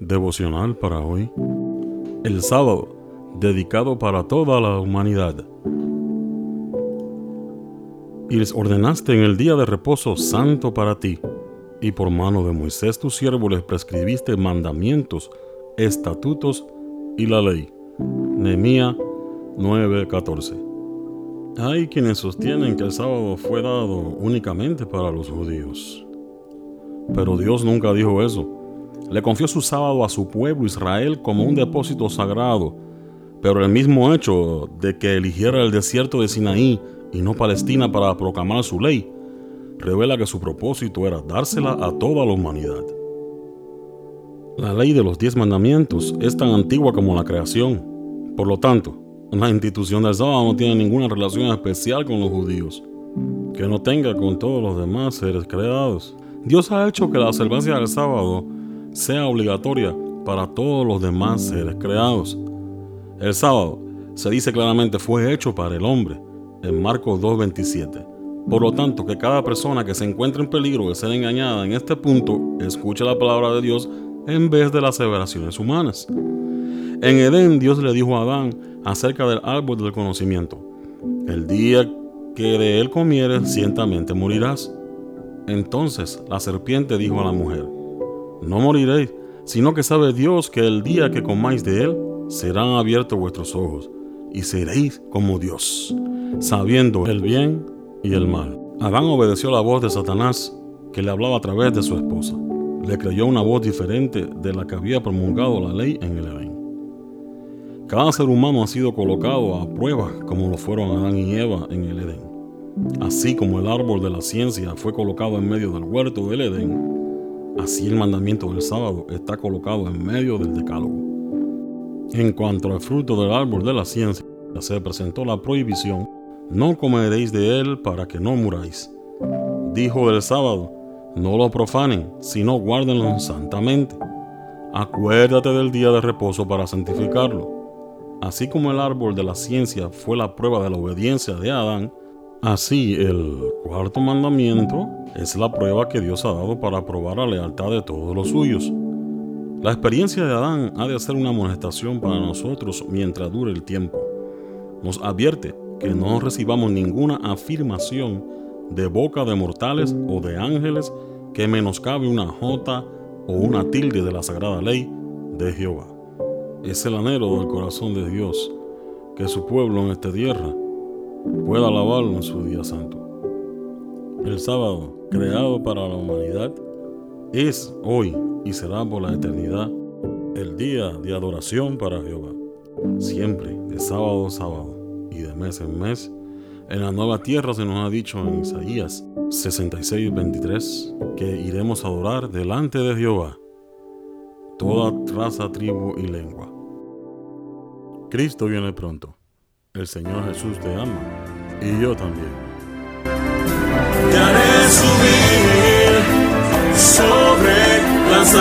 Devocional para hoy. El sábado, dedicado para toda la humanidad. Y les ordenaste en el día de reposo santo para ti, y por mano de Moisés tu siervo les prescribiste mandamientos, estatutos y la ley. Nehemías 9:14. Hay quienes sostienen que el sábado fue dado únicamente para los judíos. Pero Dios nunca dijo eso. Le confió su sábado a su pueblo Israel como un depósito sagrado, pero el mismo hecho de que eligiera el desierto de Sinaí y no Palestina para proclamar su ley, revela que su propósito era dársela a toda la humanidad. La ley de los diez mandamientos es tan antigua como la creación. Por lo tanto, la institución del sábado no tiene ninguna relación especial con los judíos, que no tenga con todos los demás seres creados. Dios ha hecho que la observancia del sábado sea obligatoria para todos los demás seres creados. El sábado, se dice claramente, fue hecho para el hombre, en Marcos 2.27. Por lo tanto, que cada persona que se encuentre en peligro de ser engañada en este punto, escuche la palabra de Dios en vez de las aseveraciones humanas. En Edén Dios le dijo a Adán acerca del árbol del conocimiento, el día que de él comieres, ciertamente morirás. Entonces la serpiente dijo a la mujer, No moriréis, sino que sabe Dios que el día que comáis de él, serán abiertos vuestros ojos, y seréis como Dios, sabiendo el bien y el mal. Adán obedeció la voz de Satanás, que le hablaba a través de su esposa. Le creyó una voz diferente de la que había promulgado la ley en el Edén. Cada ser humano ha sido colocado a prueba como lo fueron Adán y Eva en el Edén. Así como el árbol de la ciencia fue colocado en medio del huerto del Edén, así el mandamiento del sábado está colocado en medio del decálogo. En cuanto al fruto del árbol de la ciencia, se presentó la prohibición, no comeréis de él para que no muráis. Dijo el sábado, no lo profanen, sino guárdenlo santamente. Acuérdate del día de reposo para santificarlo. Así como el árbol de la ciencia fue la prueba de la obediencia de Adán, Así, el cuarto mandamiento es la prueba que Dios ha dado para probar la lealtad de todos los suyos. La experiencia de Adán ha de ser una amonestación para nosotros mientras dure el tiempo. Nos advierte que no recibamos ninguna afirmación de boca de mortales o de ángeles que menoscabe una jota o una tilde de la sagrada ley de Jehová. Es el anhelo del corazón de Dios que su pueblo en esta tierra pueda alabarlo en su día santo. El sábado, creado para la humanidad, es hoy y será por la eternidad el día de adoración para Jehová. Siempre, de sábado a sábado y de mes en mes, en la nueva tierra se nos ha dicho en Isaías 66, 23, que iremos a adorar delante de Jehová, toda raza, tribu y lengua. Cristo viene pronto. El Señor Jesús te ama y yo también. Te haré subir sobre las